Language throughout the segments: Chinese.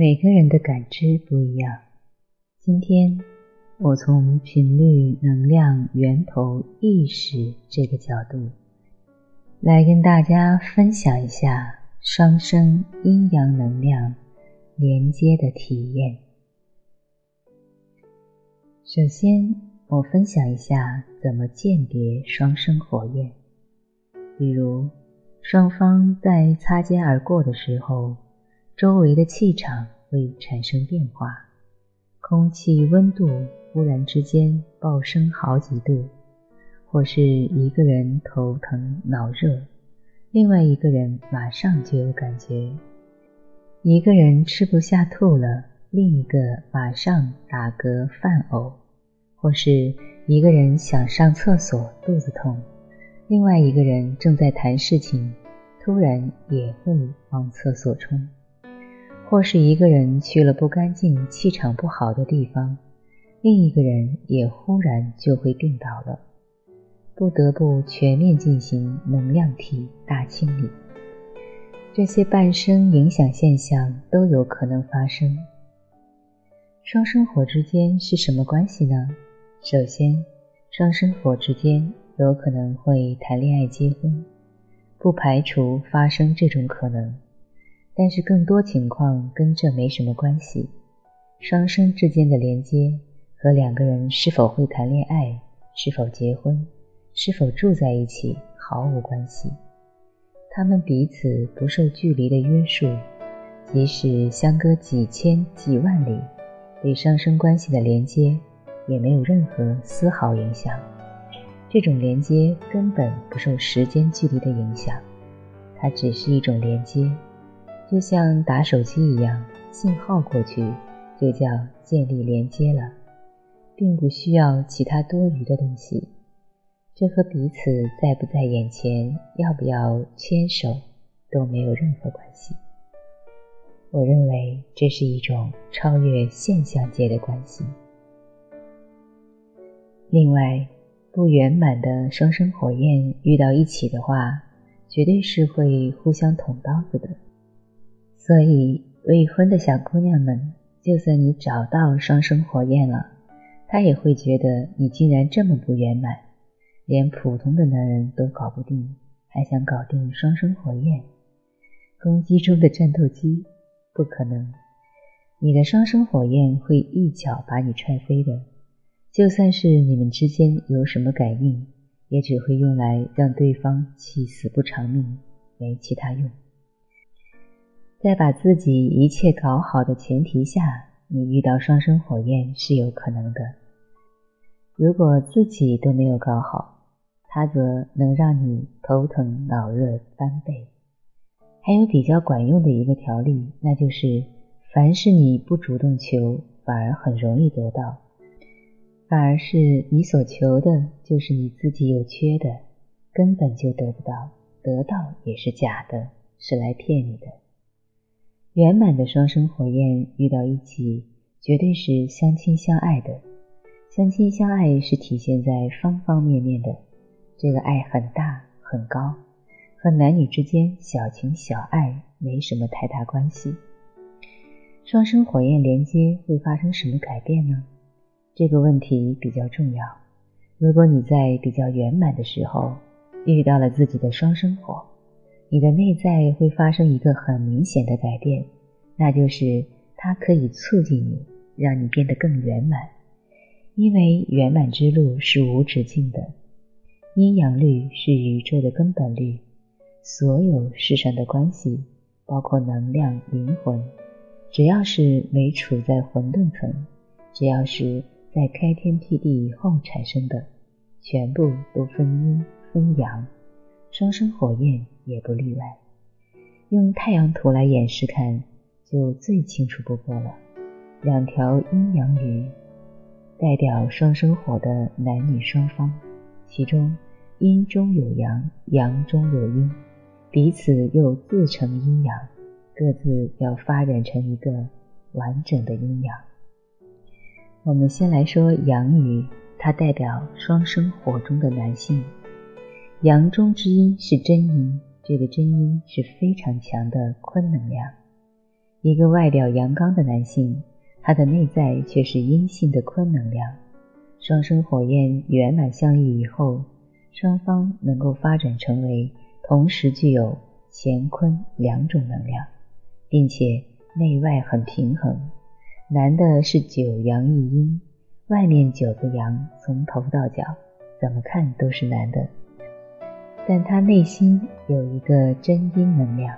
每个人的感知不一样。今天，我从频率、能量、源头、意识这个角度，来跟大家分享一下双生阴阳能量连接的体验。首先，我分享一下怎么鉴别双生火焰，比如双方在擦肩而过的时候。周围的气场会产生变化，空气温度忽然之间暴升好几度，或是一个人头疼脑热，另外一个人马上就有感觉；一个人吃不下吐了，另一个马上打嗝犯呕；或是一个人想上厕所肚子痛，另外一个人正在谈事情，突然也会往厕所冲。或是一个人去了不干净、气场不好的地方，另一个人也忽然就会病倒了，不得不全面进行能量体大清理。这些伴生影响现象都有可能发生。双生火之间是什么关系呢？首先，双生火之间有可能会谈恋爱、结婚，不排除发生这种可能。但是更多情况跟这没什么关系。双生之间的连接和两个人是否会谈恋爱、是否结婚、是否住在一起毫无关系。他们彼此不受距离的约束，即使相隔几千几万里，对双生关系的连接也没有任何丝毫影响。这种连接根本不受时间距离的影响，它只是一种连接。就像打手机一样，信号过去就叫建立连接了，并不需要其他多余的东西。这和彼此在不在眼前、要不要牵手都没有任何关系。我认为这是一种超越现象界的关系。另外，不圆满的双生火焰遇到一起的话，绝对是会互相捅刀子的。所以，未婚的小姑娘们，就算你找到双生火焰了，她也会觉得你竟然这么不圆满，连普通的男人都搞不定，还想搞定双生火焰？攻击中的战斗机，不可能！你的双生火焰会一脚把你踹飞的。就算是你们之间有什么感应，也只会用来让对方气死不偿命，没其他用。在把自己一切搞好的前提下，你遇到双生火焰是有可能的。如果自己都没有搞好，他则能让你头疼脑热翻倍。还有比较管用的一个条例，那就是凡是你不主动求，反而很容易得到；反而是你所求的，就是你自己有缺的，根本就得不到，得到也是假的，是来骗你的。圆满的双生火焰遇到一起，绝对是相亲相爱的。相亲相爱是体现在方方面面的，这个爱很大很高，和男女之间小情小爱没什么太大关系。双生火焰连接会发生什么改变呢？这个问题比较重要。如果你在比较圆满的时候遇到了自己的双生火，你的内在会发生一个很明显的改变，那就是它可以促进你，让你变得更圆满。因为圆满之路是无止境的，阴阳律是宇宙的根本律，所有世上的关系，包括能量、灵魂，只要是没处在混沌层，只要是在开天辟地以后产生的，全部都分阴分阳。双生火焰也不例外。用太阳图来演示看，就最清楚不过了。两条阴阳鱼，代表双生火的男女双方，其中阴中有阳，阳中有阴，彼此又自成阴阳，各自要发展成一个完整的阴阳。我们先来说阳鱼，它代表双生火中的男性。阳中之阴是真阴，这个真阴是非常强的坤能量。一个外表阳刚的男性，他的内在却是阴性的坤能量。双生火焰圆满相遇以后，双方能够发展成为同时具有乾坤两种能量，并且内外很平衡。男的是九阳一阴，外面九个阳，从头到脚怎么看都是男的，但他内心有一个真阴能量。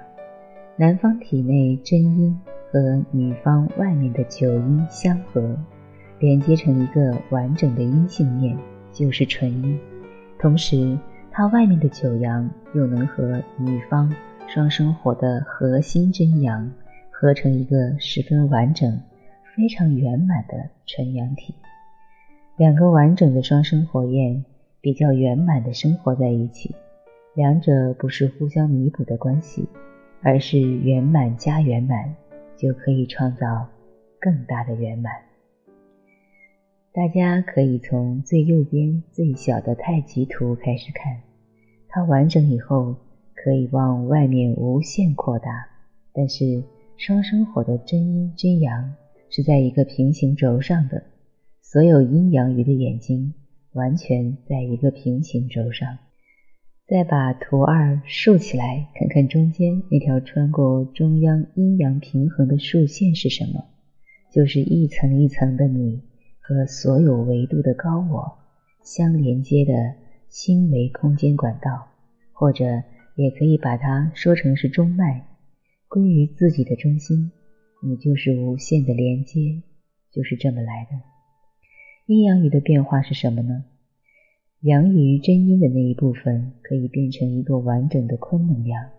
男方体内真阴和女方外面的九阴相合，连接成一个完整的阴性面，就是纯阴。同时，他外面的九阳又能和女方双生火的核心真阳合成一个十分完整、非常圆满的纯阳体。两个完整的双生火焰比较圆满的生活在一起，两者不是互相弥补的关系。而是圆满加圆满，就可以创造更大的圆满。大家可以从最右边最小的太极图开始看，它完整以后可以往外面无限扩大。但是双生火的真阴真阳是在一个平行轴上的，所有阴阳鱼的眼睛完全在一个平行轴上。再把图二竖起来，看看中间那条穿过中央阴阳平衡的竖线是什么？就是一层一层的你和所有维度的高我相连接的星维空间管道，或者也可以把它说成是中脉，归于自己的中心，你就是无限的连接，就是这么来的。阴阳鱼的变化是什么呢？阳于真阴的那一部分可以变成一个完整的坤能量。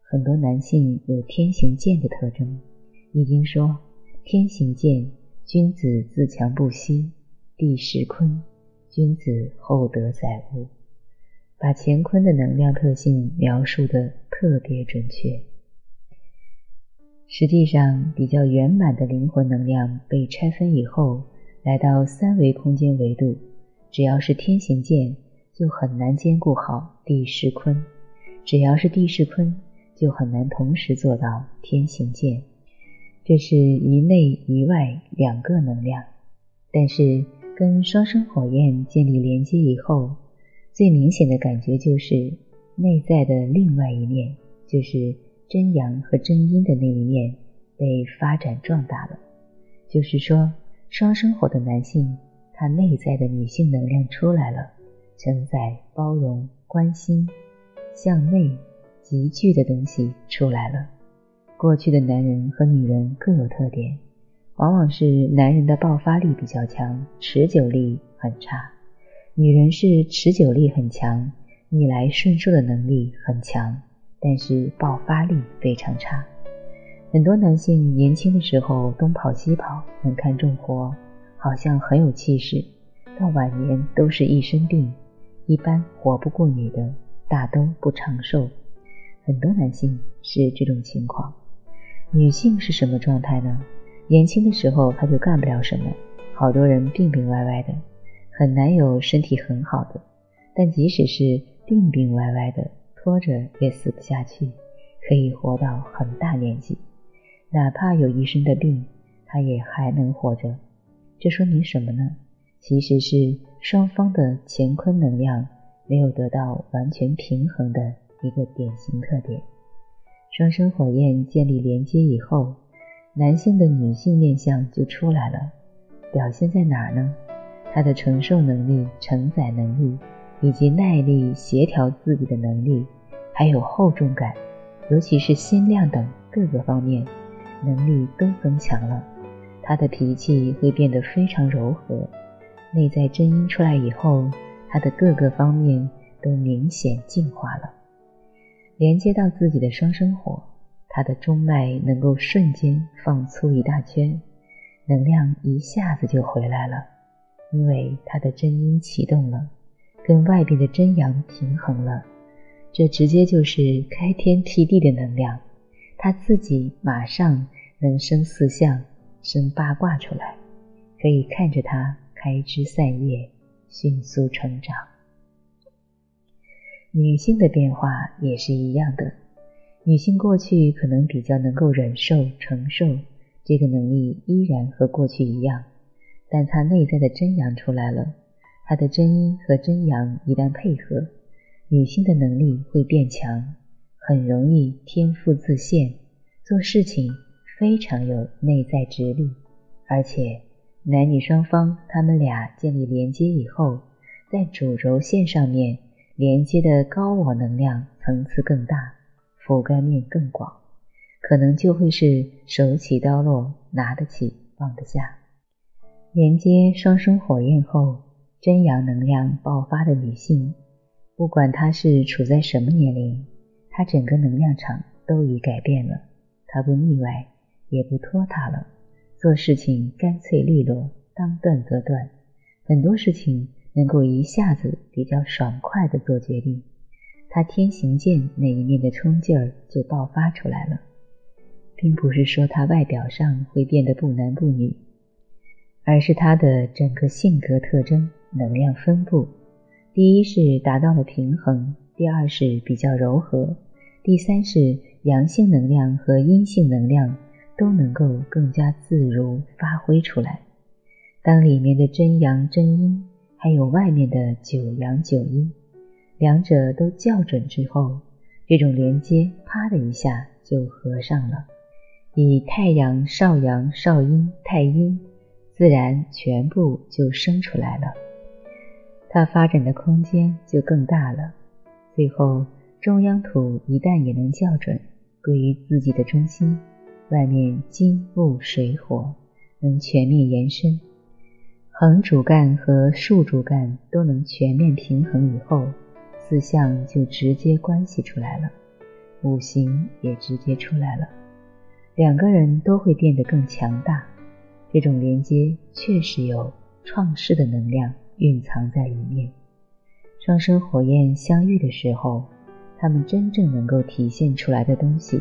很多男性有天行健的特征，易经说天行健，君子自强不息，地势坤，君子厚德载物，把乾坤的能量特性描述的特别准确。实际上，比较圆满的灵魂能量被拆分以后，来到三维空间维度。只要是天行健，就很难兼顾好地势坤；只要是地势坤，就很难同时做到天行健。这是一内一外两个能量。但是跟双生火焰建立连接以后，最明显的感觉就是内在的另外一面，就是真阳和真阴的那一面被发展壮大了。就是说，双生火的男性。他内在的女性能量出来了，承载包容、关心、向内集聚的东西出来了。过去的男人和女人各有特点，往往是男人的爆发力比较强，持久力很差；女人是持久力很强，逆来顺受的能力很强，但是爆发力非常差。很多男性年轻的时候东跑西跑，很看重活。好像很有气势，到晚年都是一身病，一般活不过女的，大都不长寿。很多男性是这种情况，女性是什么状态呢？年轻的时候她就干不了什么，好多人病病歪歪的，很难有身体很好的。但即使是病病歪歪的，拖着也死不下去，可以活到很大年纪，哪怕有一身的病，他也还能活着。这说明什么呢？其实是双方的乾坤能量没有得到完全平衡的一个典型特点。双生火焰建立连接以后，男性的女性面相就出来了。表现在哪儿呢？他的承受能力、承载能力，以及耐力、协调自己的能力，还有厚重感，尤其是心量等各个方面能力都增强了。他的脾气会变得非常柔和，内在真阴出来以后，他的各个方面都明显进化了。连接到自己的双生火，他的中脉能够瞬间放粗一大圈，能量一下子就回来了，因为他的真阴启动了，跟外边的真阳平衡了，这直接就是开天辟地的能量，他自己马上能生四象。生八卦出来，可以看着它开枝散叶，迅速成长。女性的变化也是一样的，女性过去可能比较能够忍受、承受，这个能力依然和过去一样，但她内在的真阳出来了，她的真阴和真阳一旦配合，女性的能力会变强，很容易天赋自现，做事情非常有内在直力，而且男女双方他们俩建立连接以后，在主轴线上面连接的高我能量层次更大。覆盖面更广，可能就会是手起刀落，拿得起放得下。连接双生火焰后，真阳能量爆发的女性，不管她是处在什么年龄，她整个能量场都已改变了。她不腻歪，也不拖沓了，做事情干脆利落，当断则断，很多事情能够一下子比较爽快的做决定。他天行健那一面的冲劲儿就爆发出来了，并不是说他外表上会变得不男不女，而是他的整个性格特征、能量分布，第一是达到了平衡，第二是比较柔和，第三是阳性能量和阴性能量都能够更加自如发挥出来。当里面的真阳真阴，还有外面的九阳九阴。两者都校准之后，这种连接啪的一下就合上了。以太阳、少阳、少阴、太阴，自然全部就生出来了。它发展的空间就更大了。最后，中央土一旦也能校准，归于自己的中心，外面金木水火能全面延伸，横主干和竖主干都能全面平衡以后。四象就直接关系出来了，五行也直接出来了，两个人都会变得更强大。这种连接确实有创世的能量蕴藏在里面。双生火焰相遇的时候，他们真正能够体现出来的东西，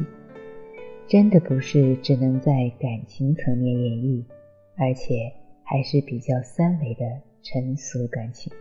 真的不是只能在感情层面演绎，而且还是比较三维的成熟感情。